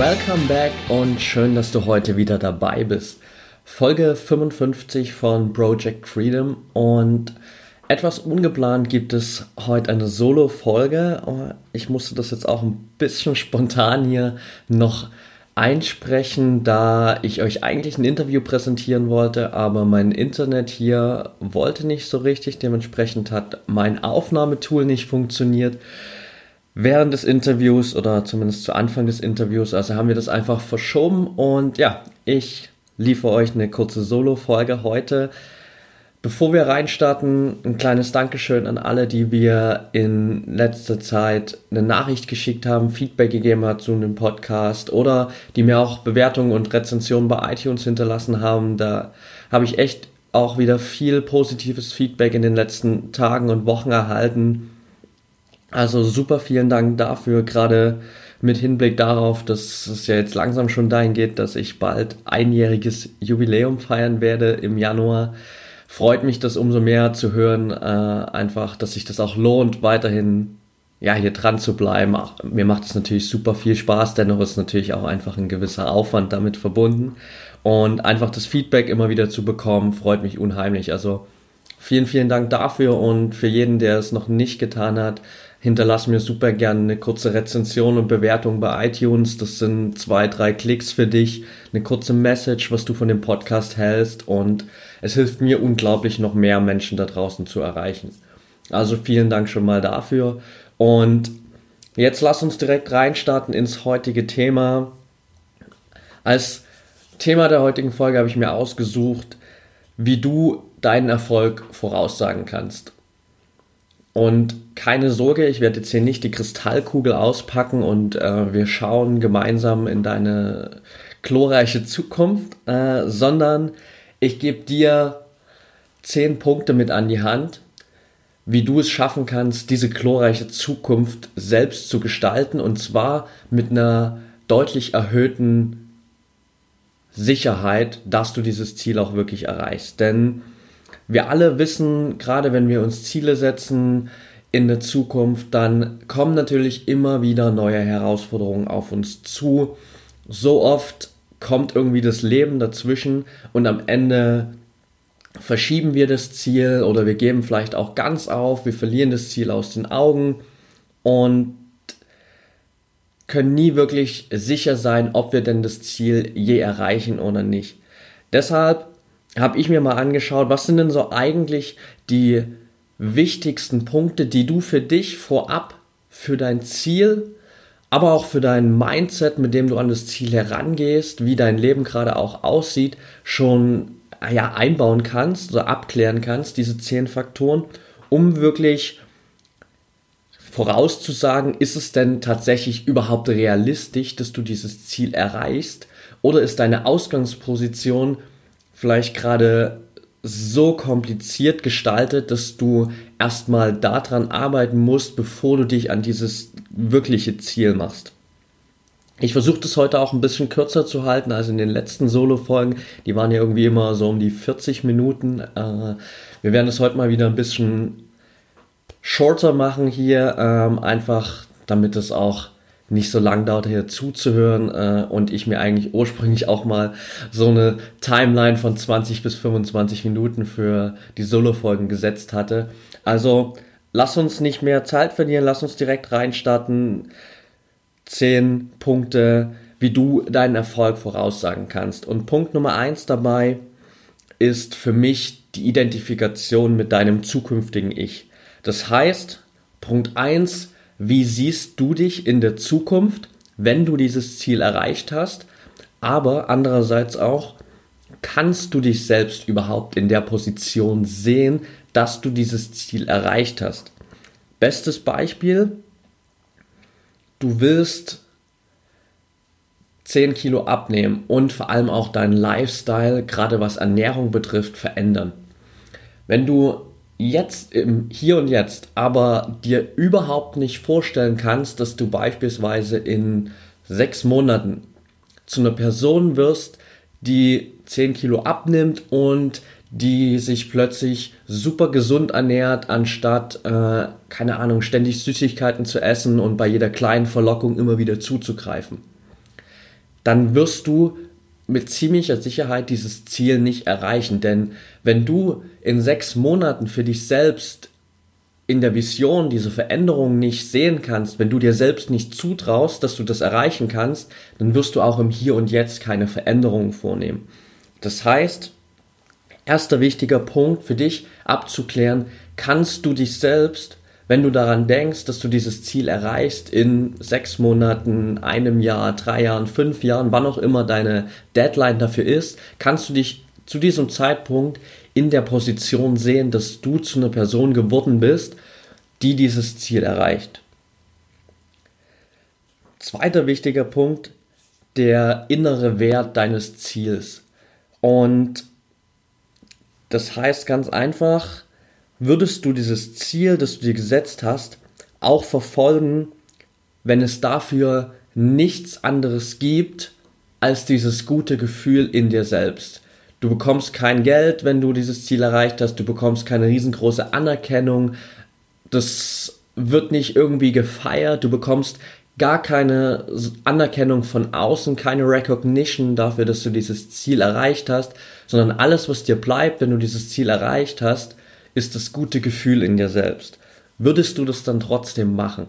Welcome back und schön, dass du heute wieder dabei bist. Folge 55 von Project Freedom und etwas ungeplant gibt es heute eine Solo-Folge. Ich musste das jetzt auch ein bisschen spontan hier noch einsprechen, da ich euch eigentlich ein Interview präsentieren wollte, aber mein Internet hier wollte nicht so richtig. Dementsprechend hat mein Aufnahmetool nicht funktioniert während des Interviews oder zumindest zu Anfang des Interviews. Also haben wir das einfach verschoben und ja, ich liefere euch eine kurze Solo-Folge heute. Bevor wir reinstarten, ein kleines Dankeschön an alle, die wir in letzter Zeit eine Nachricht geschickt haben, Feedback gegeben hat zu einem Podcast oder die mir auch Bewertungen und Rezensionen bei iTunes hinterlassen haben. Da habe ich echt auch wieder viel positives Feedback in den letzten Tagen und Wochen erhalten. Also super vielen Dank dafür, gerade mit Hinblick darauf, dass es ja jetzt langsam schon dahin geht, dass ich bald einjähriges Jubiläum feiern werde im Januar. Freut mich das umso mehr zu hören, äh, einfach, dass sich das auch lohnt, weiterhin ja, hier dran zu bleiben. Auch, mir macht es natürlich super viel Spaß, dennoch ist natürlich auch einfach ein gewisser Aufwand damit verbunden. Und einfach das Feedback immer wieder zu bekommen, freut mich unheimlich. Also vielen, vielen Dank dafür und für jeden, der es noch nicht getan hat, hinterlass mir super gerne eine kurze Rezension und Bewertung bei iTunes. Das sind zwei, drei Klicks für dich, eine kurze Message, was du von dem Podcast hältst und es hilft mir unglaublich, noch mehr Menschen da draußen zu erreichen. Also vielen Dank schon mal dafür und jetzt lass uns direkt reinstarten ins heutige Thema. Als Thema der heutigen Folge habe ich mir ausgesucht, wie du deinen Erfolg voraussagen kannst. Und keine Sorge, ich werde jetzt hier nicht die Kristallkugel auspacken und äh, wir schauen gemeinsam in deine glorreiche Zukunft, äh, sondern ich gebe dir zehn Punkte mit an die Hand, wie du es schaffen kannst, diese glorreiche Zukunft selbst zu gestalten und zwar mit einer deutlich erhöhten Sicherheit, dass du dieses Ziel auch wirklich erreichst. Denn wir alle wissen, gerade wenn wir uns Ziele setzen in der Zukunft, dann kommen natürlich immer wieder neue Herausforderungen auf uns zu. So oft kommt irgendwie das Leben dazwischen und am Ende verschieben wir das Ziel oder wir geben vielleicht auch ganz auf, wir verlieren das Ziel aus den Augen und können nie wirklich sicher sein, ob wir denn das Ziel je erreichen oder nicht. Deshalb habe ich mir mal angeschaut, was sind denn so eigentlich die wichtigsten Punkte, die du für dich vorab, für dein Ziel, aber auch für dein Mindset, mit dem du an das Ziel herangehst, wie dein Leben gerade auch aussieht, schon ja, einbauen kannst, so abklären kannst, diese zehn Faktoren, um wirklich vorauszusagen, ist es denn tatsächlich überhaupt realistisch, dass du dieses Ziel erreichst? Oder ist deine Ausgangsposition vielleicht gerade so kompliziert gestaltet, dass du erstmal daran arbeiten musst, bevor du dich an dieses wirkliche Ziel machst. Ich versuche das heute auch ein bisschen kürzer zu halten als in den letzten Solo-Folgen. Die waren ja irgendwie immer so um die 40 Minuten. Äh, wir werden es heute mal wieder ein bisschen shorter machen hier, ähm, einfach damit es auch nicht so lang dauert, hier zuzuhören äh, und ich mir eigentlich ursprünglich auch mal so eine Timeline von 20 bis 25 Minuten für die Solo-Folgen gesetzt hatte. Also lass uns nicht mehr Zeit verlieren, lass uns direkt reinstarten. Zehn Punkte, wie du deinen Erfolg voraussagen kannst. Und Punkt Nummer eins dabei ist für mich die Identifikation mit deinem zukünftigen Ich. Das heißt, Punkt eins wie siehst du dich in der Zukunft, wenn du dieses Ziel erreicht hast, aber andererseits auch, kannst du dich selbst überhaupt in der Position sehen, dass du dieses Ziel erreicht hast. Bestes Beispiel, du willst 10 Kilo abnehmen und vor allem auch deinen Lifestyle, gerade was Ernährung betrifft, verändern. Wenn du jetzt im Hier und Jetzt aber dir überhaupt nicht vorstellen kannst, dass du beispielsweise in sechs Monaten zu einer Person wirst, die 10 Kilo abnimmt und die sich plötzlich super gesund ernährt, anstatt, äh, keine Ahnung, ständig Süßigkeiten zu essen und bei jeder kleinen Verlockung immer wieder zuzugreifen. Dann wirst du mit ziemlicher Sicherheit dieses Ziel nicht erreichen, denn wenn du in sechs Monaten für dich selbst in der Vision diese Veränderung nicht sehen kannst, wenn du dir selbst nicht zutraust, dass du das erreichen kannst, dann wirst du auch im Hier und Jetzt keine Veränderungen vornehmen. Das heißt, erster wichtiger Punkt für dich abzuklären, kannst du dich selbst, wenn du daran denkst, dass du dieses Ziel erreichst in sechs Monaten, einem Jahr, drei Jahren, fünf Jahren, wann auch immer deine Deadline dafür ist, kannst du dich zu diesem Zeitpunkt in der Position sehen, dass du zu einer Person geworden bist, die dieses Ziel erreicht. Zweiter wichtiger Punkt, der innere Wert deines Ziels. Und das heißt ganz einfach, würdest du dieses Ziel, das du dir gesetzt hast, auch verfolgen, wenn es dafür nichts anderes gibt als dieses gute Gefühl in dir selbst. Du bekommst kein Geld, wenn du dieses Ziel erreicht hast, du bekommst keine riesengroße Anerkennung, das wird nicht irgendwie gefeiert, du bekommst gar keine Anerkennung von außen, keine Recognition dafür, dass du dieses Ziel erreicht hast, sondern alles, was dir bleibt, wenn du dieses Ziel erreicht hast, ist das gute Gefühl in dir selbst. Würdest du das dann trotzdem machen?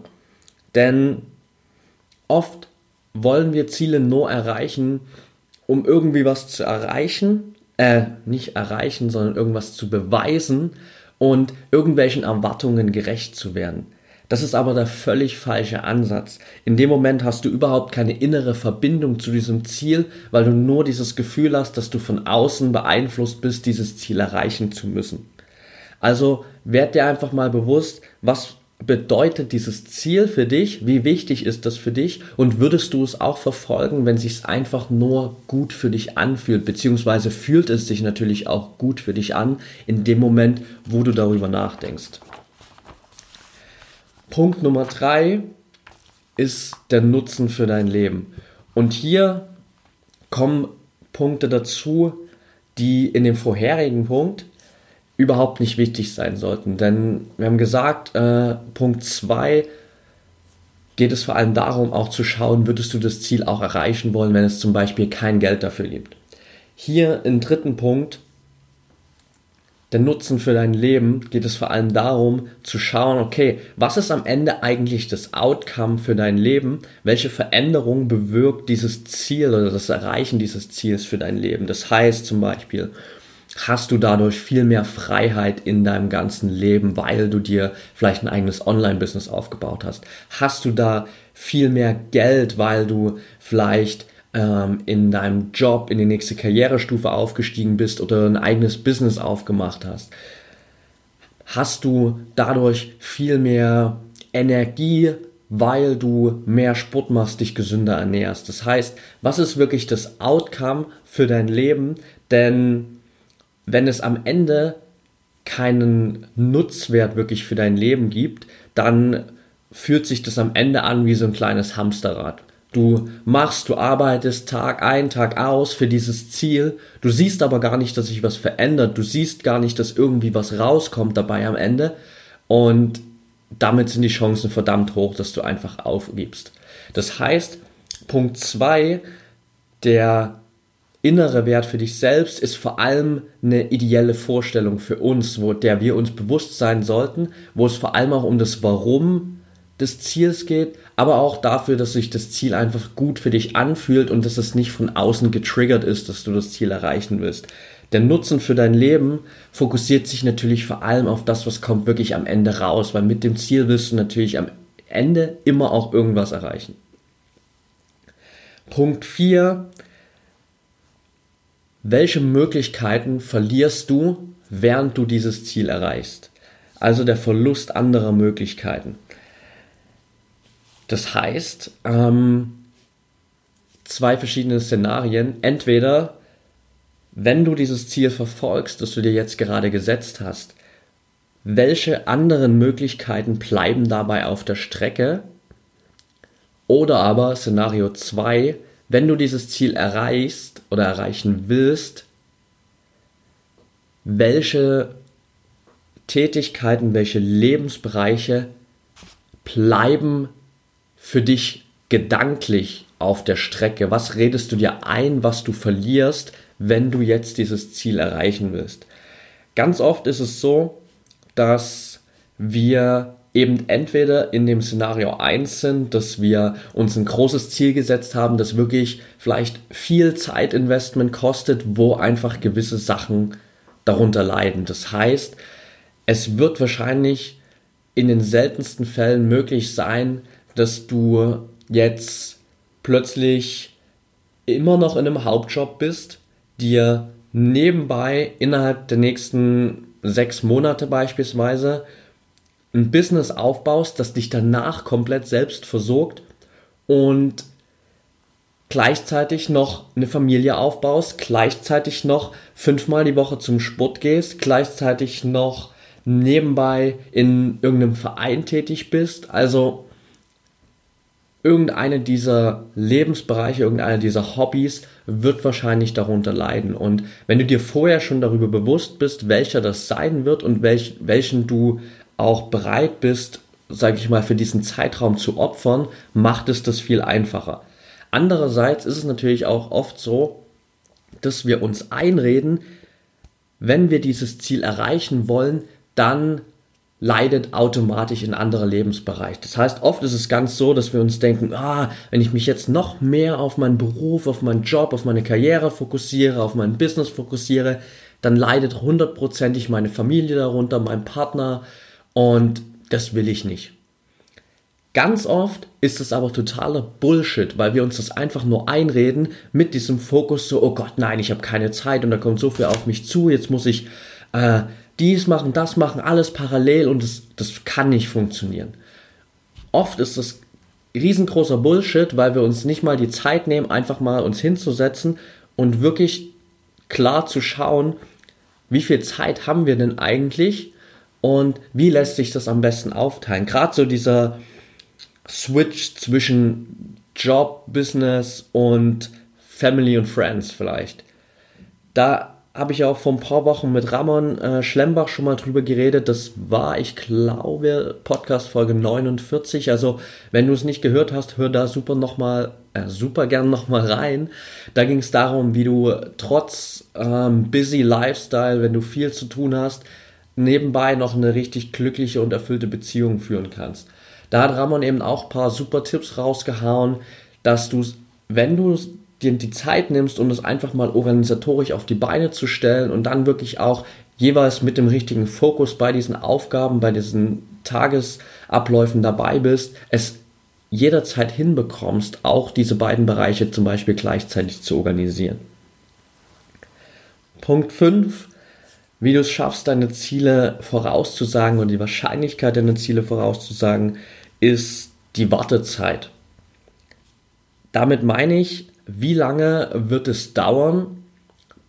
Denn oft wollen wir Ziele nur erreichen, um irgendwie was zu erreichen, äh, nicht erreichen, sondern irgendwas zu beweisen und irgendwelchen Erwartungen gerecht zu werden. Das ist aber der völlig falsche Ansatz. In dem Moment hast du überhaupt keine innere Verbindung zu diesem Ziel, weil du nur dieses Gefühl hast, dass du von außen beeinflusst bist, dieses Ziel erreichen zu müssen. Also werd dir einfach mal bewusst, was bedeutet dieses Ziel für dich? Wie wichtig ist das für dich? Und würdest du es auch verfolgen, wenn sich es einfach nur gut für dich anfühlt? Beziehungsweise fühlt es sich natürlich auch gut für dich an in dem Moment, wo du darüber nachdenkst. Punkt Nummer drei ist der Nutzen für dein Leben. Und hier kommen Punkte dazu, die in dem vorherigen Punkt überhaupt nicht wichtig sein sollten. Denn wir haben gesagt, äh, Punkt 2 geht es vor allem darum, auch zu schauen, würdest du das Ziel auch erreichen wollen, wenn es zum Beispiel kein Geld dafür gibt. Hier im dritten Punkt der Nutzen für dein Leben geht es vor allem darum zu schauen, okay, was ist am Ende eigentlich das Outcome für dein Leben? Welche Veränderung bewirkt dieses Ziel oder das Erreichen dieses Ziels für dein Leben? Das heißt zum Beispiel, hast du dadurch viel mehr Freiheit in deinem ganzen Leben, weil du dir vielleicht ein eigenes Online-Business aufgebaut hast? Hast du da viel mehr Geld, weil du vielleicht ähm, in deinem Job in die nächste Karrierestufe aufgestiegen bist oder ein eigenes Business aufgemacht hast, hast du dadurch viel mehr Energie, weil du mehr Sport machst, dich gesünder ernährst. Das heißt, was ist wirklich das Outcome für dein Leben? Denn wenn es am Ende keinen Nutzwert wirklich für dein Leben gibt, dann fühlt sich das am Ende an wie so ein kleines Hamsterrad. Du machst, du arbeitest Tag ein, Tag aus für dieses Ziel. Du siehst aber gar nicht, dass sich was verändert. Du siehst gar nicht, dass irgendwie was rauskommt dabei am Ende. Und damit sind die Chancen verdammt hoch, dass du einfach aufgibst. Das heißt, Punkt zwei, der innere Wert für dich selbst ist vor allem eine ideelle Vorstellung für uns, wo der wir uns bewusst sein sollten, wo es vor allem auch um das Warum des Ziels geht, aber auch dafür, dass sich das Ziel einfach gut für dich anfühlt und dass es nicht von außen getriggert ist, dass du das Ziel erreichen willst. Der Nutzen für dein Leben fokussiert sich natürlich vor allem auf das, was kommt wirklich am Ende raus, weil mit dem Ziel willst du natürlich am Ende immer auch irgendwas erreichen. Punkt 4. Welche Möglichkeiten verlierst du, während du dieses Ziel erreichst? Also der Verlust anderer Möglichkeiten. Das heißt, ähm, zwei verschiedene Szenarien. Entweder, wenn du dieses Ziel verfolgst, das du dir jetzt gerade gesetzt hast, welche anderen Möglichkeiten bleiben dabei auf der Strecke? Oder aber Szenario 2, wenn du dieses Ziel erreichst oder erreichen willst, welche Tätigkeiten, welche Lebensbereiche bleiben für dich gedanklich auf der Strecke? Was redest du dir ein, was du verlierst, wenn du jetzt dieses Ziel erreichen willst? Ganz oft ist es so, dass wir eben entweder in dem Szenario 1 sind, dass wir uns ein großes Ziel gesetzt haben, das wirklich vielleicht viel Zeitinvestment kostet, wo einfach gewisse Sachen darunter leiden. Das heißt, es wird wahrscheinlich in den seltensten Fällen möglich sein, dass du jetzt plötzlich immer noch in einem Hauptjob bist, dir nebenbei innerhalb der nächsten sechs Monate beispielsweise ein Business aufbaust, das dich danach komplett selbst versorgt und gleichzeitig noch eine Familie aufbaust, gleichzeitig noch fünfmal die Woche zum Sport gehst, gleichzeitig noch nebenbei in irgendeinem Verein tätig bist. Also irgendeine dieser Lebensbereiche, irgendeine dieser Hobbys wird wahrscheinlich darunter leiden. Und wenn du dir vorher schon darüber bewusst bist, welcher das sein wird und welch, welchen du auch bereit bist, sage ich mal, für diesen Zeitraum zu opfern, macht es das viel einfacher. Andererseits ist es natürlich auch oft so, dass wir uns einreden, wenn wir dieses Ziel erreichen wollen, dann leidet automatisch ein anderer Lebensbereich. Das heißt, oft ist es ganz so, dass wir uns denken, ah, wenn ich mich jetzt noch mehr auf meinen Beruf, auf meinen Job, auf meine Karriere fokussiere, auf mein Business fokussiere, dann leidet hundertprozentig meine Familie darunter, mein Partner und das will ich nicht. Ganz oft ist es aber totaler Bullshit, weil wir uns das einfach nur einreden mit diesem Fokus so, oh Gott, nein, ich habe keine Zeit und da kommt so viel auf mich zu, jetzt muss ich äh, dies machen, das machen, alles parallel und das, das kann nicht funktionieren. Oft ist das riesengroßer Bullshit, weil wir uns nicht mal die Zeit nehmen, einfach mal uns hinzusetzen und wirklich klar zu schauen, wie viel Zeit haben wir denn eigentlich und wie lässt sich das am besten aufteilen. Gerade so dieser Switch zwischen Job, Business und Family und Friends vielleicht. Da habe ich auch vor ein paar Wochen mit Ramon äh, Schlembach schon mal drüber geredet. Das war, ich glaube, Podcast Folge 49. Also, wenn du es nicht gehört hast, hör da super noch mal, äh, super gern noch mal rein. Da ging es darum, wie du trotz ähm, busy Lifestyle, wenn du viel zu tun hast, nebenbei noch eine richtig glückliche und erfüllte Beziehung führen kannst. Da hat Ramon eben auch ein paar super Tipps rausgehauen, dass du, wenn du dir die Zeit nimmst, um das einfach mal organisatorisch auf die Beine zu stellen und dann wirklich auch jeweils mit dem richtigen Fokus bei diesen Aufgaben, bei diesen Tagesabläufen dabei bist, es jederzeit hinbekommst, auch diese beiden Bereiche zum Beispiel gleichzeitig zu organisieren. Punkt 5, wie du es schaffst, deine Ziele vorauszusagen und die Wahrscheinlichkeit, deine Ziele vorauszusagen, ist die Wartezeit. Damit meine ich, wie lange wird es dauern,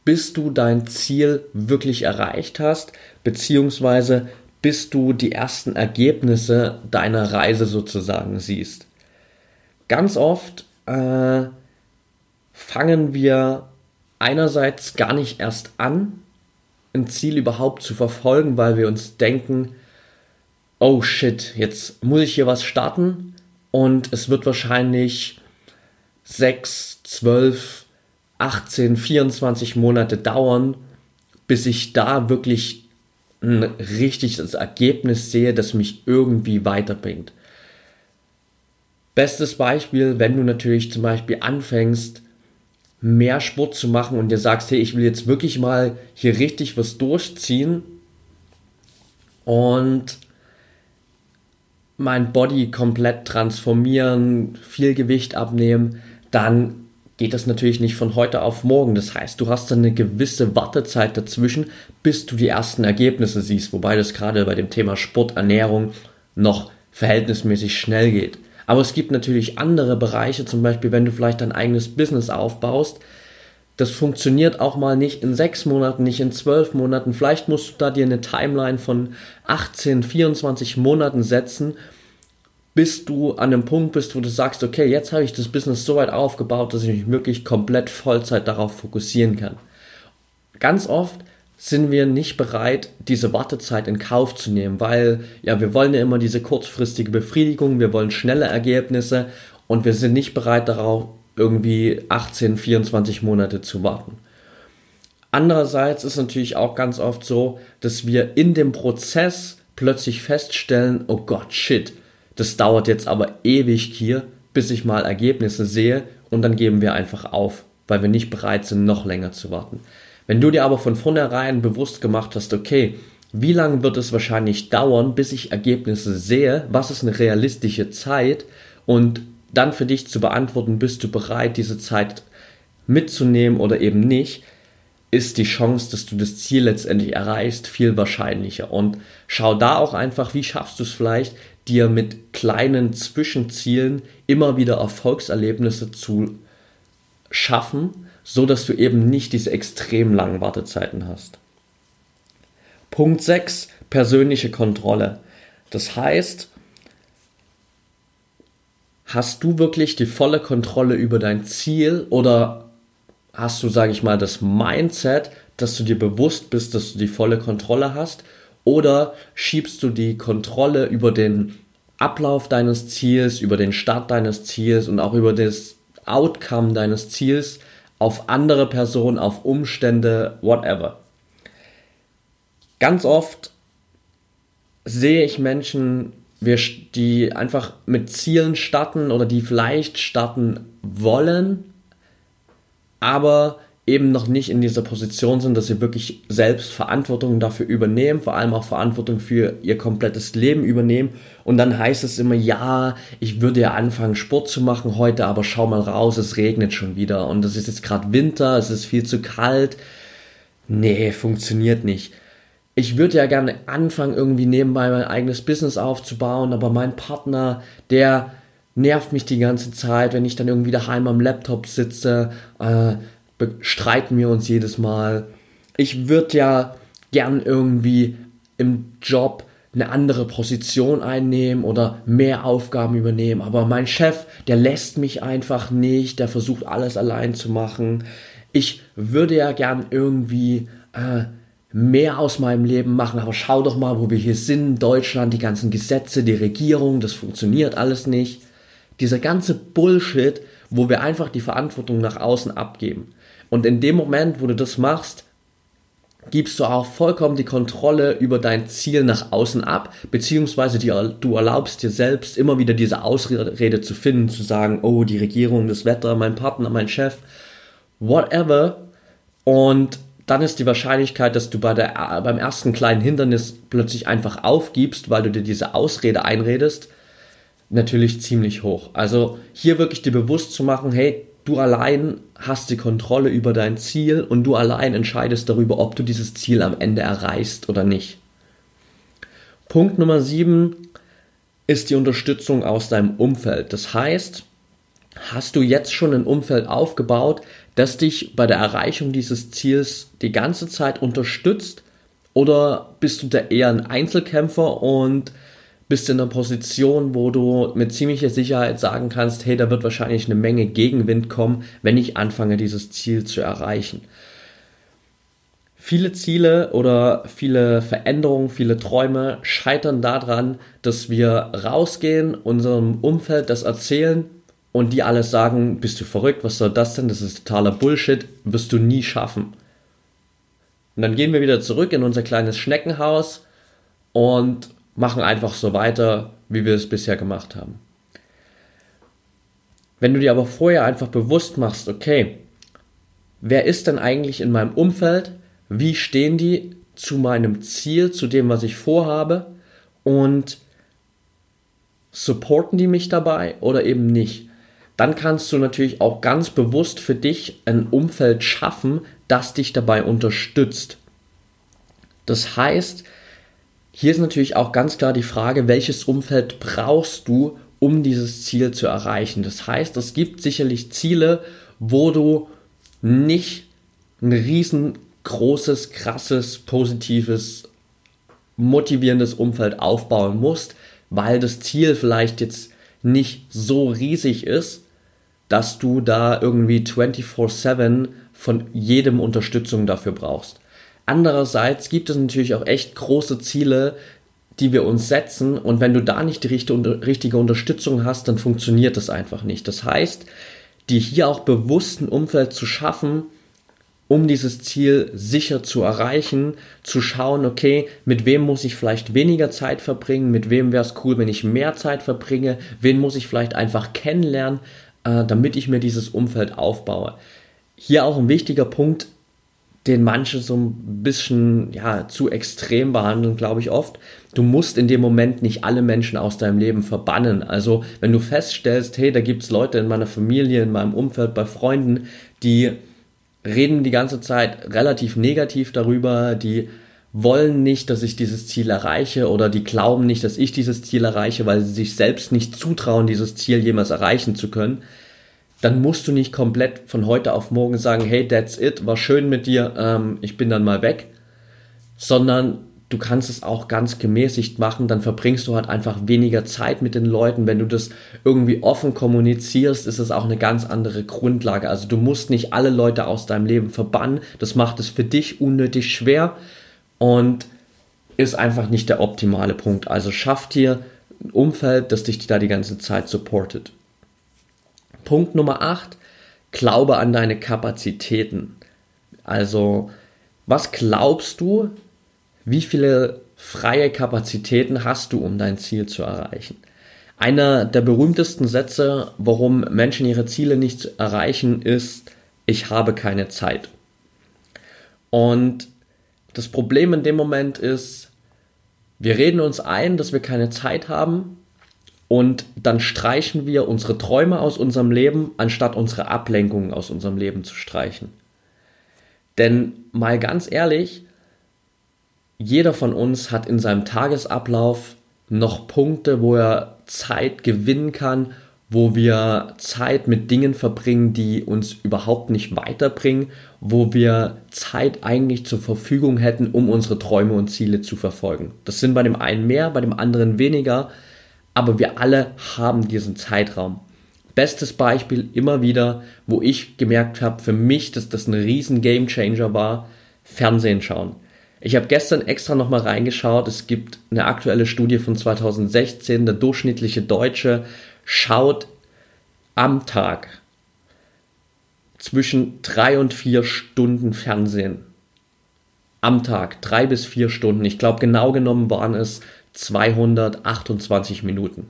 bis du dein Ziel wirklich erreicht hast, beziehungsweise bis du die ersten Ergebnisse deiner Reise sozusagen siehst. Ganz oft äh, fangen wir einerseits gar nicht erst an, ein Ziel überhaupt zu verfolgen, weil wir uns denken, oh shit, jetzt muss ich hier was starten und es wird wahrscheinlich 6, 12, 18, 24 Monate dauern, bis ich da wirklich ein richtiges Ergebnis sehe, das mich irgendwie weiterbringt. Bestes Beispiel, wenn du natürlich zum Beispiel anfängst, mehr Sport zu machen und dir sagst, hey, ich will jetzt wirklich mal hier richtig was durchziehen und mein Body komplett transformieren, viel Gewicht abnehmen, dann geht das natürlich nicht von heute auf morgen. Das heißt, du hast dann eine gewisse Wartezeit dazwischen, bis du die ersten Ergebnisse siehst, wobei das gerade bei dem Thema Sport, Ernährung noch verhältnismäßig schnell geht. Aber es gibt natürlich andere Bereiche, zum Beispiel wenn du vielleicht dein eigenes Business aufbaust. Das funktioniert auch mal nicht in sechs Monaten, nicht in zwölf Monaten. Vielleicht musst du da dir eine Timeline von 18, 24 Monaten setzen, bis du an einem Punkt bist, wo du sagst, okay, jetzt habe ich das Business so weit aufgebaut, dass ich mich wirklich komplett Vollzeit darauf fokussieren kann. Ganz oft sind wir nicht bereit, diese Wartezeit in Kauf zu nehmen, weil ja, wir wollen ja immer diese kurzfristige Befriedigung, wir wollen schnelle Ergebnisse und wir sind nicht bereit darauf, irgendwie 18, 24 Monate zu warten. Andererseits ist natürlich auch ganz oft so, dass wir in dem Prozess plötzlich feststellen, oh Gott, shit, das dauert jetzt aber ewig hier, bis ich mal Ergebnisse sehe und dann geben wir einfach auf, weil wir nicht bereit sind, noch länger zu warten. Wenn du dir aber von vornherein bewusst gemacht hast, okay, wie lange wird es wahrscheinlich dauern, bis ich Ergebnisse sehe, was ist eine realistische Zeit und dann für dich zu beantworten, bist du bereit, diese Zeit mitzunehmen oder eben nicht, ist die Chance, dass du das Ziel letztendlich erreichst, viel wahrscheinlicher. Und schau da auch einfach, wie schaffst du es vielleicht, dir mit kleinen Zwischenzielen immer wieder Erfolgserlebnisse zu schaffen, so dass du eben nicht diese extrem langen Wartezeiten hast. Punkt 6, persönliche Kontrolle. Das heißt, hast du wirklich die volle Kontrolle über dein Ziel oder hast du, sage ich mal, das Mindset, dass du dir bewusst bist, dass du die volle Kontrolle hast oder schiebst du die Kontrolle über den Ablauf deines Ziels, über den Start deines Ziels und auch über das Outcome deines Ziels auf andere Personen, auf Umstände, whatever. Ganz oft sehe ich Menschen, die einfach mit Zielen starten oder die vielleicht starten wollen, aber eben noch nicht in dieser Position sind, dass sie wirklich selbst Verantwortung dafür übernehmen, vor allem auch Verantwortung für ihr komplettes Leben übernehmen. Und dann heißt es immer, ja, ich würde ja anfangen, Sport zu machen heute, aber schau mal raus, es regnet schon wieder und es ist jetzt gerade Winter, es ist viel zu kalt. Nee, funktioniert nicht. Ich würde ja gerne anfangen, irgendwie nebenbei mein eigenes Business aufzubauen, aber mein Partner, der nervt mich die ganze Zeit, wenn ich dann irgendwie daheim am Laptop sitze. Äh, streiten wir uns jedes Mal. Ich würde ja gern irgendwie im Job eine andere Position einnehmen oder mehr Aufgaben übernehmen. Aber mein Chef, der lässt mich einfach nicht, der versucht alles allein zu machen. Ich würde ja gern irgendwie äh, mehr aus meinem Leben machen, aber schau doch mal, wo wir hier sind, Deutschland, die ganzen Gesetze, die Regierung, das funktioniert alles nicht. Dieser ganze Bullshit, wo wir einfach die Verantwortung nach außen abgeben. Und in dem Moment, wo du das machst, gibst du auch vollkommen die Kontrolle über dein Ziel nach außen ab, beziehungsweise die, du erlaubst dir selbst immer wieder diese Ausrede zu finden, zu sagen, oh, die Regierung, das Wetter, mein Partner, mein Chef, whatever. Und dann ist die Wahrscheinlichkeit, dass du bei der, beim ersten kleinen Hindernis plötzlich einfach aufgibst, weil du dir diese Ausrede einredest, natürlich ziemlich hoch. Also hier wirklich dir bewusst zu machen, hey, du allein hast die Kontrolle über dein Ziel und du allein entscheidest darüber, ob du dieses Ziel am Ende erreichst oder nicht. Punkt Nummer 7 ist die Unterstützung aus deinem Umfeld. Das heißt, hast du jetzt schon ein Umfeld aufgebaut, das dich bei der Erreichung dieses Ziels die ganze Zeit unterstützt? Oder bist du da eher ein Einzelkämpfer und bist in einer Position, wo du mit ziemlicher Sicherheit sagen kannst, hey, da wird wahrscheinlich eine Menge Gegenwind kommen, wenn ich anfange, dieses Ziel zu erreichen. Viele Ziele oder viele Veränderungen, viele Träume scheitern daran, dass wir rausgehen, unserem Umfeld das erzählen und die alles sagen, bist du verrückt, was soll das denn, das ist totaler Bullshit, wirst du nie schaffen. Und dann gehen wir wieder zurück in unser kleines Schneckenhaus und machen einfach so weiter, wie wir es bisher gemacht haben. Wenn du dir aber vorher einfach bewusst machst, okay, wer ist denn eigentlich in meinem Umfeld? Wie stehen die zu meinem Ziel, zu dem, was ich vorhabe? Und supporten die mich dabei oder eben nicht? Dann kannst du natürlich auch ganz bewusst für dich ein Umfeld schaffen, das dich dabei unterstützt. Das heißt, hier ist natürlich auch ganz klar die Frage, welches Umfeld brauchst du, um dieses Ziel zu erreichen. Das heißt, es gibt sicherlich Ziele, wo du nicht ein riesengroßes, krasses, positives, motivierendes Umfeld aufbauen musst, weil das Ziel vielleicht jetzt nicht so riesig ist, dass du da irgendwie 24/7 von jedem Unterstützung dafür brauchst. Andererseits gibt es natürlich auch echt große Ziele, die wir uns setzen und wenn du da nicht die richtige Unterstützung hast, dann funktioniert das einfach nicht. Das heißt, die hier auch bewussten Umfeld zu schaffen, um dieses Ziel sicher zu erreichen, zu schauen, okay, mit wem muss ich vielleicht weniger Zeit verbringen, mit wem wäre es cool, wenn ich mehr Zeit verbringe, wen muss ich vielleicht einfach kennenlernen, äh, damit ich mir dieses Umfeld aufbaue. Hier auch ein wichtiger Punkt, den manche so ein bisschen ja, zu extrem behandeln, glaube ich oft. Du musst in dem Moment nicht alle Menschen aus deinem Leben verbannen. Also wenn du feststellst, hey, da gibt es Leute in meiner Familie, in meinem Umfeld, bei Freunden, die reden die ganze Zeit relativ negativ darüber, die wollen nicht, dass ich dieses Ziel erreiche oder die glauben nicht, dass ich dieses Ziel erreiche, weil sie sich selbst nicht zutrauen, dieses Ziel jemals erreichen zu können dann musst du nicht komplett von heute auf morgen sagen, hey, that's it, war schön mit dir, ähm, ich bin dann mal weg, sondern du kannst es auch ganz gemäßigt machen, dann verbringst du halt einfach weniger Zeit mit den Leuten. Wenn du das irgendwie offen kommunizierst, ist es auch eine ganz andere Grundlage. Also du musst nicht alle Leute aus deinem Leben verbannen, das macht es für dich unnötig schwer und ist einfach nicht der optimale Punkt. Also schaff dir ein Umfeld, das dich da die ganze Zeit supportet. Punkt Nummer 8, glaube an deine Kapazitäten. Also, was glaubst du, wie viele freie Kapazitäten hast du, um dein Ziel zu erreichen? Einer der berühmtesten Sätze, warum Menschen ihre Ziele nicht erreichen, ist, ich habe keine Zeit. Und das Problem in dem Moment ist, wir reden uns ein, dass wir keine Zeit haben und dann streichen wir unsere Träume aus unserem Leben, anstatt unsere Ablenkungen aus unserem Leben zu streichen. Denn mal ganz ehrlich, jeder von uns hat in seinem Tagesablauf noch Punkte, wo er Zeit gewinnen kann, wo wir Zeit mit Dingen verbringen, die uns überhaupt nicht weiterbringen, wo wir Zeit eigentlich zur Verfügung hätten, um unsere Träume und Ziele zu verfolgen. Das sind bei dem einen mehr, bei dem anderen weniger, aber wir alle haben diesen Zeitraum. Bestes Beispiel immer wieder, wo ich gemerkt habe, für mich, dass das ein riesen Gamechanger war, Fernsehen schauen. Ich habe gestern extra nochmal reingeschaut. Es gibt eine aktuelle Studie von 2016. Der durchschnittliche Deutsche schaut am Tag zwischen drei und vier Stunden Fernsehen. Am Tag, drei bis vier Stunden. Ich glaube, genau genommen waren es 228 Minuten.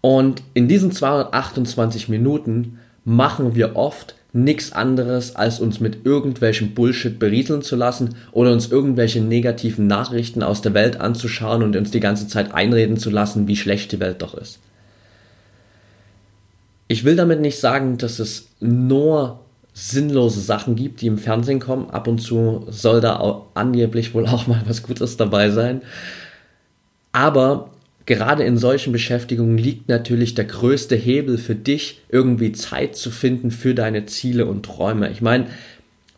Und in diesen 228 Minuten machen wir oft nichts anderes, als uns mit irgendwelchem Bullshit berieseln zu lassen oder uns irgendwelche negativen Nachrichten aus der Welt anzuschauen und uns die ganze Zeit einreden zu lassen, wie schlecht die Welt doch ist. Ich will damit nicht sagen, dass es nur sinnlose Sachen gibt, die im Fernsehen kommen. Ab und zu soll da auch angeblich wohl auch mal was Gutes dabei sein. Aber gerade in solchen Beschäftigungen liegt natürlich der größte Hebel für dich, irgendwie Zeit zu finden für deine Ziele und Träume. Ich meine,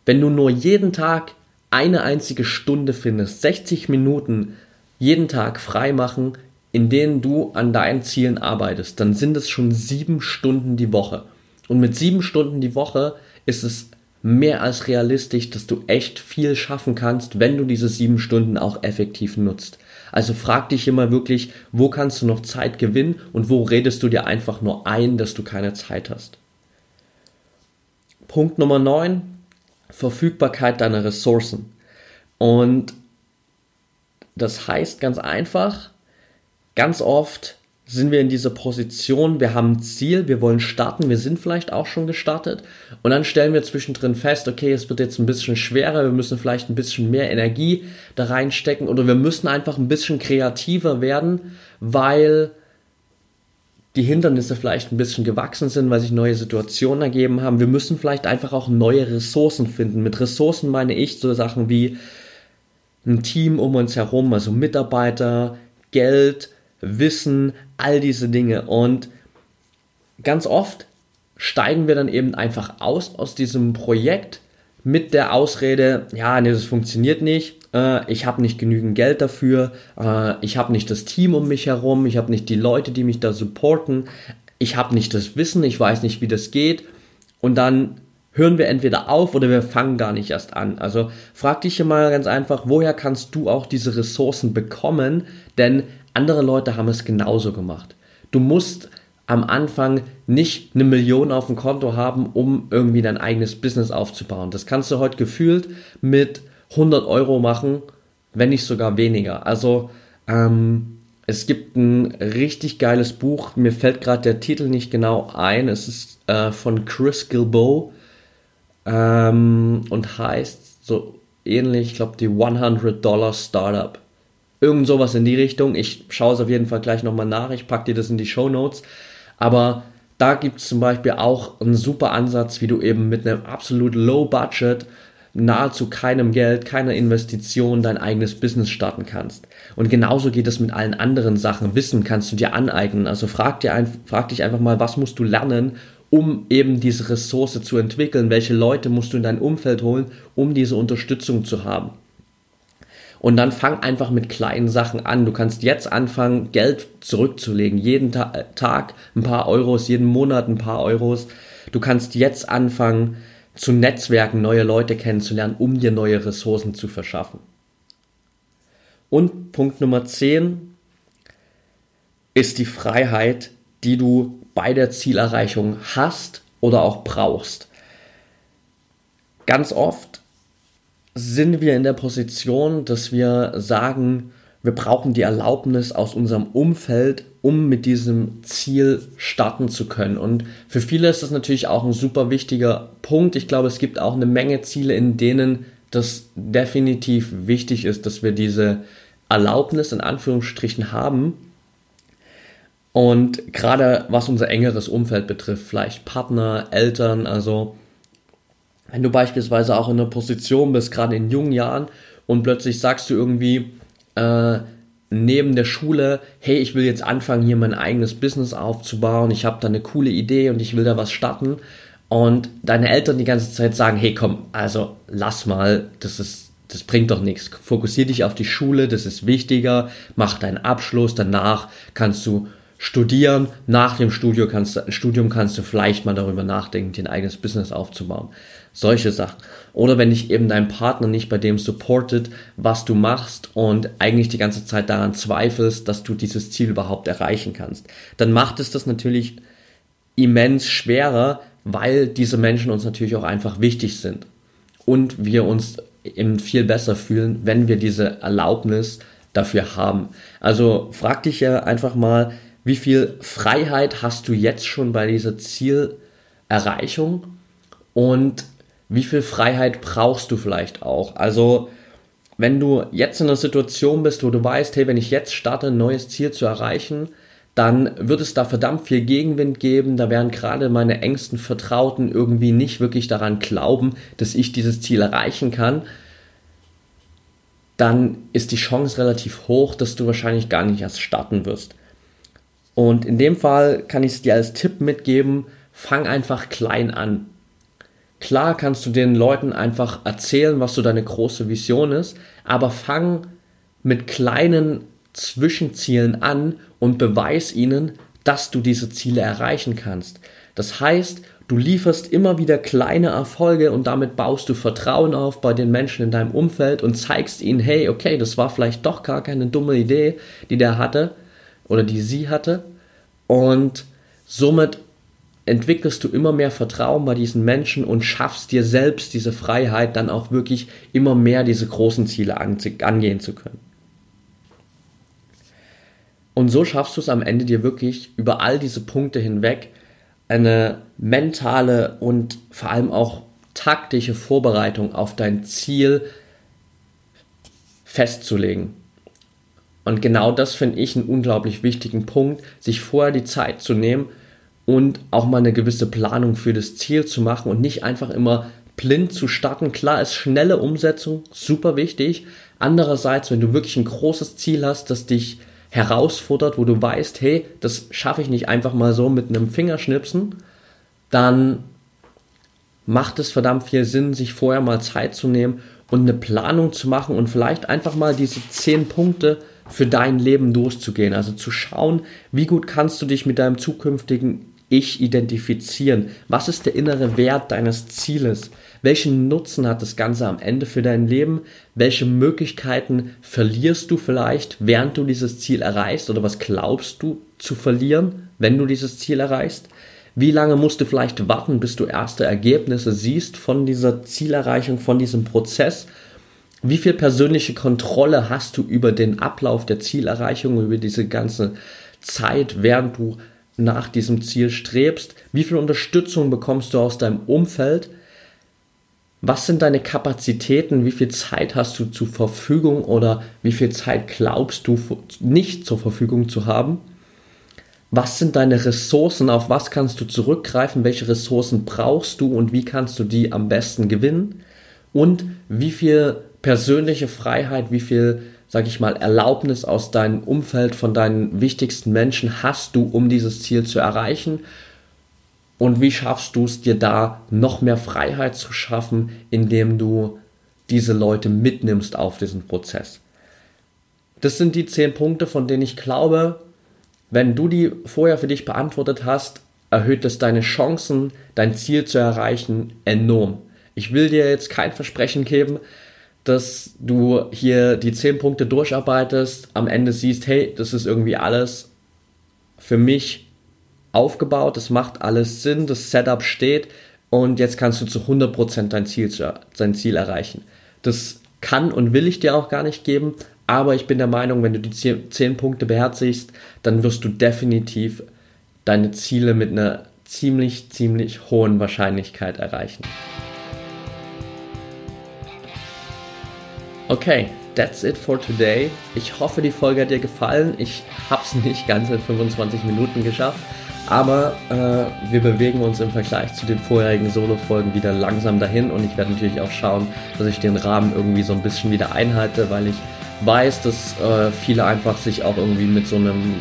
wenn du nur jeden Tag eine einzige Stunde findest, 60 Minuten jeden Tag frei machen, in denen du an deinen Zielen arbeitest, dann sind es schon sieben Stunden die Woche. Und mit sieben Stunden die Woche ist es mehr als realistisch, dass du echt viel schaffen kannst, wenn du diese sieben Stunden auch effektiv nutzt. Also frag dich immer wirklich, wo kannst du noch Zeit gewinnen und wo redest du dir einfach nur ein, dass du keine Zeit hast. Punkt Nummer 9, Verfügbarkeit deiner Ressourcen. Und das heißt ganz einfach, ganz oft sind wir in dieser Position, wir haben ein Ziel, wir wollen starten, wir sind vielleicht auch schon gestartet und dann stellen wir zwischendrin fest, okay, es wird jetzt ein bisschen schwerer, wir müssen vielleicht ein bisschen mehr Energie da reinstecken oder wir müssen einfach ein bisschen kreativer werden, weil die Hindernisse vielleicht ein bisschen gewachsen sind, weil sich neue Situationen ergeben haben. Wir müssen vielleicht einfach auch neue Ressourcen finden. Mit Ressourcen meine ich so Sachen wie ein Team um uns herum, also Mitarbeiter, Geld, Wissen, all diese Dinge. Und ganz oft steigen wir dann eben einfach aus aus diesem Projekt mit der Ausrede, ja, nee, das funktioniert nicht, äh, ich habe nicht genügend Geld dafür, äh, ich habe nicht das Team um mich herum, ich habe nicht die Leute, die mich da supporten, ich habe nicht das Wissen, ich weiß nicht, wie das geht. Und dann hören wir entweder auf oder wir fangen gar nicht erst an. Also frag dich hier mal ganz einfach, woher kannst du auch diese Ressourcen bekommen? Denn andere Leute haben es genauso gemacht. Du musst am Anfang nicht eine Million auf dem Konto haben, um irgendwie dein eigenes Business aufzubauen. Das kannst du heute gefühlt mit 100 Euro machen, wenn nicht sogar weniger. Also ähm, es gibt ein richtig geiles Buch, mir fällt gerade der Titel nicht genau ein. Es ist äh, von Chris Gilbo ähm, und heißt so ähnlich, ich glaube, die 100 Dollar Startup. Irgend sowas in die Richtung. Ich schaue es auf jeden Fall gleich nochmal nach. Ich packe dir das in die Show Notes. Aber da gibt es zum Beispiel auch einen super Ansatz, wie du eben mit einem absolut Low Budget, nahezu keinem Geld, keiner Investition dein eigenes Business starten kannst. Und genauso geht es mit allen anderen Sachen. Wissen kannst du dir aneignen. Also frag, dir ein, frag dich einfach mal, was musst du lernen, um eben diese Ressource zu entwickeln? Welche Leute musst du in dein Umfeld holen, um diese Unterstützung zu haben? Und dann fang einfach mit kleinen Sachen an. Du kannst jetzt anfangen, Geld zurückzulegen. Jeden Ta Tag ein paar Euros, jeden Monat ein paar Euros. Du kannst jetzt anfangen, zu Netzwerken, neue Leute kennenzulernen, um dir neue Ressourcen zu verschaffen. Und Punkt Nummer 10 ist die Freiheit, die du bei der Zielerreichung hast oder auch brauchst. Ganz oft sind wir in der Position, dass wir sagen, wir brauchen die Erlaubnis aus unserem Umfeld, um mit diesem Ziel starten zu können. Und für viele ist das natürlich auch ein super wichtiger Punkt. Ich glaube, es gibt auch eine Menge Ziele, in denen das definitiv wichtig ist, dass wir diese Erlaubnis in Anführungsstrichen haben. Und gerade was unser engeres Umfeld betrifft, vielleicht Partner, Eltern, also wenn du beispielsweise auch in einer Position bist, gerade in jungen Jahren, und plötzlich sagst du irgendwie äh, neben der Schule, hey, ich will jetzt anfangen, hier mein eigenes Business aufzubauen, ich habe da eine coole Idee und ich will da was starten. Und deine Eltern die ganze Zeit sagen, hey, komm, also lass mal, das ist das bringt doch nichts. Fokussier dich auf die Schule, das ist wichtiger. Mach deinen Abschluss, danach kannst du studieren. Nach dem Studium kannst, Studium kannst du vielleicht mal darüber nachdenken, dir ein eigenes Business aufzubauen. Solche Sachen. Oder wenn dich eben dein Partner nicht bei dem supportet, was du machst und eigentlich die ganze Zeit daran zweifelst, dass du dieses Ziel überhaupt erreichen kannst, dann macht es das natürlich immens schwerer, weil diese Menschen uns natürlich auch einfach wichtig sind. Und wir uns eben viel besser fühlen, wenn wir diese Erlaubnis dafür haben. Also frag dich ja einfach mal, wie viel Freiheit hast du jetzt schon bei dieser Zielerreichung und wie viel Freiheit brauchst du vielleicht auch? Also wenn du jetzt in einer Situation bist, wo du weißt, hey, wenn ich jetzt starte, ein neues Ziel zu erreichen, dann wird es da verdammt viel Gegenwind geben. Da werden gerade meine engsten Vertrauten irgendwie nicht wirklich daran glauben, dass ich dieses Ziel erreichen kann. Dann ist die Chance relativ hoch, dass du wahrscheinlich gar nicht erst starten wirst. Und in dem Fall kann ich es dir als Tipp mitgeben, fang einfach klein an. Klar kannst du den Leuten einfach erzählen, was so deine große Vision ist, aber fang mit kleinen Zwischenzielen an und beweis ihnen, dass du diese Ziele erreichen kannst. Das heißt, du lieferst immer wieder kleine Erfolge und damit baust du Vertrauen auf bei den Menschen in deinem Umfeld und zeigst ihnen, hey, okay, das war vielleicht doch gar keine dumme Idee, die der hatte oder die sie hatte. Und somit entwickelst du immer mehr Vertrauen bei diesen Menschen und schaffst dir selbst diese Freiheit, dann auch wirklich immer mehr diese großen Ziele angehen zu können. Und so schaffst du es am Ende dir wirklich über all diese Punkte hinweg eine mentale und vor allem auch taktische Vorbereitung auf dein Ziel festzulegen. Und genau das finde ich einen unglaublich wichtigen Punkt, sich vorher die Zeit zu nehmen und auch mal eine gewisse Planung für das Ziel zu machen und nicht einfach immer blind zu starten. Klar ist schnelle Umsetzung super wichtig. Andererseits, wenn du wirklich ein großes Ziel hast, das dich herausfordert, wo du weißt, hey, das schaffe ich nicht einfach mal so mit einem Fingerschnipsen, dann macht es verdammt viel Sinn, sich vorher mal Zeit zu nehmen und eine Planung zu machen und vielleicht einfach mal diese zehn Punkte für dein Leben durchzugehen. Also zu schauen, wie gut kannst du dich mit deinem zukünftigen Ich identifizieren? Was ist der innere Wert deines Zieles? Welchen Nutzen hat das Ganze am Ende für dein Leben? Welche Möglichkeiten verlierst du vielleicht, während du dieses Ziel erreichst? Oder was glaubst du zu verlieren, wenn du dieses Ziel erreichst? Wie lange musst du vielleicht warten, bis du erste Ergebnisse siehst von dieser Zielerreichung, von diesem Prozess? Wie viel persönliche Kontrolle hast du über den Ablauf der Zielerreichung, über diese ganze Zeit, während du nach diesem Ziel strebst? Wie viel Unterstützung bekommst du aus deinem Umfeld? Was sind deine Kapazitäten? Wie viel Zeit hast du zur Verfügung oder wie viel Zeit glaubst du nicht zur Verfügung zu haben? was sind deine Ressourcen, auf was kannst du zurückgreifen, welche Ressourcen brauchst du und wie kannst du die am besten gewinnen und wie viel persönliche Freiheit, wie viel, sag ich mal, Erlaubnis aus deinem Umfeld von deinen wichtigsten Menschen hast du, um dieses Ziel zu erreichen und wie schaffst du es dir da noch mehr Freiheit zu schaffen, indem du diese Leute mitnimmst auf diesen Prozess. Das sind die zehn Punkte, von denen ich glaube, wenn du die vorher für dich beantwortet hast, erhöht es deine Chancen, dein Ziel zu erreichen, enorm. Ich will dir jetzt kein Versprechen geben, dass du hier die 10 Punkte durcharbeitest, am Ende siehst, hey, das ist irgendwie alles für mich aufgebaut, das macht alles Sinn, das Setup steht und jetzt kannst du zu 100% dein Ziel, dein Ziel erreichen. Das kann und will ich dir auch gar nicht geben, aber ich bin der Meinung, wenn du die 10 Punkte beherzigst, dann wirst du definitiv deine Ziele mit einer ziemlich, ziemlich hohen Wahrscheinlichkeit erreichen. Okay, that's it for today. Ich hoffe, die Folge hat dir gefallen. Ich habe es nicht ganz in 25 Minuten geschafft, aber äh, wir bewegen uns im Vergleich zu den vorherigen Solo-Folgen wieder langsam dahin und ich werde natürlich auch schauen, dass ich den Rahmen irgendwie so ein bisschen wieder einhalte, weil ich weiß, dass äh, viele einfach sich auch irgendwie mit so einem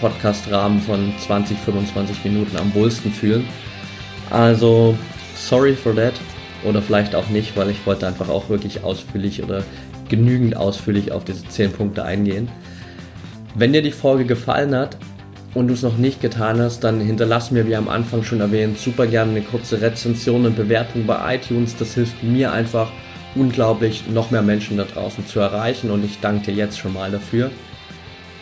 Podcast-Rahmen von 20, 25 Minuten am wohlsten fühlen. Also, sorry for that. Oder vielleicht auch nicht, weil ich wollte einfach auch wirklich ausführlich oder genügend ausführlich auf diese 10 Punkte eingehen. Wenn dir die Folge gefallen hat und du es noch nicht getan hast, dann hinterlass mir, wie am Anfang schon erwähnt, super gerne eine kurze Rezension und Bewertung bei iTunes. Das hilft mir einfach, unglaublich, noch mehr Menschen da draußen zu erreichen und ich danke dir jetzt schon mal dafür.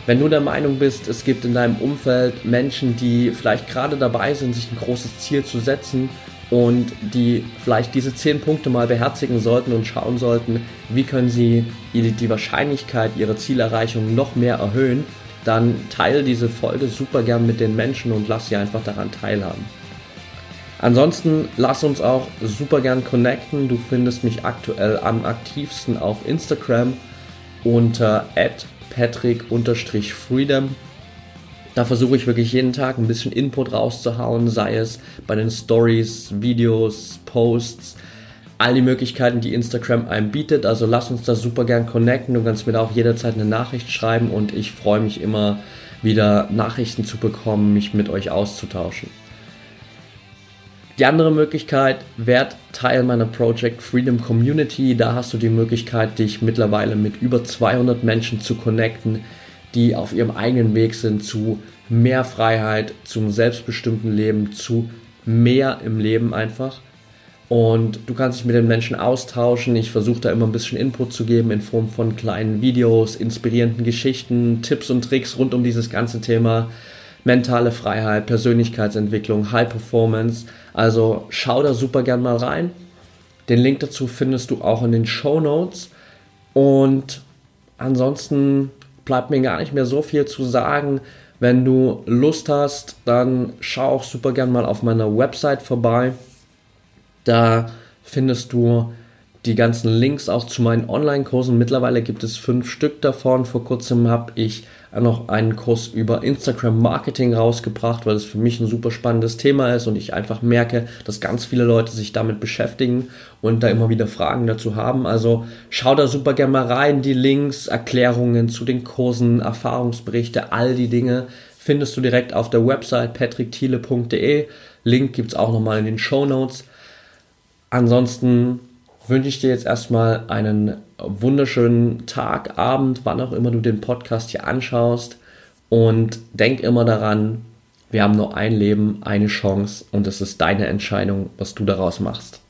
Wenn du der Meinung bist, es gibt in deinem Umfeld Menschen, die vielleicht gerade dabei sind, sich ein großes Ziel zu setzen und die vielleicht diese zehn Punkte mal beherzigen sollten und schauen sollten, wie können sie die Wahrscheinlichkeit ihrer Zielerreichung noch mehr erhöhen, dann teile diese Folge super gern mit den Menschen und lass sie einfach daran teilhaben. Ansonsten lass uns auch super gern connecten. Du findest mich aktuell am aktivsten auf Instagram unter patrick-freedom. Da versuche ich wirklich jeden Tag ein bisschen Input rauszuhauen, sei es bei den Stories, Videos, Posts, all die Möglichkeiten, die Instagram einem bietet. Also lass uns da super gern connecten. Du kannst mir da auch jederzeit eine Nachricht schreiben und ich freue mich immer wieder Nachrichten zu bekommen, mich mit euch auszutauschen. Die andere Möglichkeit, werd Teil meiner Project Freedom Community. Da hast du die Möglichkeit, dich mittlerweile mit über 200 Menschen zu connecten, die auf ihrem eigenen Weg sind zu mehr Freiheit, zum selbstbestimmten Leben, zu mehr im Leben einfach. Und du kannst dich mit den Menschen austauschen. Ich versuche da immer ein bisschen Input zu geben in Form von kleinen Videos, inspirierenden Geschichten, Tipps und Tricks rund um dieses ganze Thema mentale Freiheit, Persönlichkeitsentwicklung, High Performance. Also schau da super gern mal rein. Den Link dazu findest du auch in den Show Notes. Und ansonsten bleibt mir gar nicht mehr so viel zu sagen. Wenn du Lust hast, dann schau auch super gern mal auf meiner Website vorbei. Da findest du die ganzen Links auch zu meinen Online-Kursen. Mittlerweile gibt es fünf Stück davon. Vor kurzem habe ich noch einen Kurs über Instagram Marketing rausgebracht, weil es für mich ein super spannendes Thema ist und ich einfach merke, dass ganz viele Leute sich damit beschäftigen und da immer wieder Fragen dazu haben. Also schau da super gerne mal rein. Die Links, Erklärungen zu den Kursen, Erfahrungsberichte, all die Dinge findest du direkt auf der Website patrickthiele.de. Link gibt es auch nochmal in den Show Notes. Ansonsten wünsche ich dir jetzt erstmal einen wunderschönen Tag, Abend, wann auch immer du den Podcast hier anschaust. Und denk immer daran, wir haben nur ein Leben, eine Chance und es ist deine Entscheidung, was du daraus machst.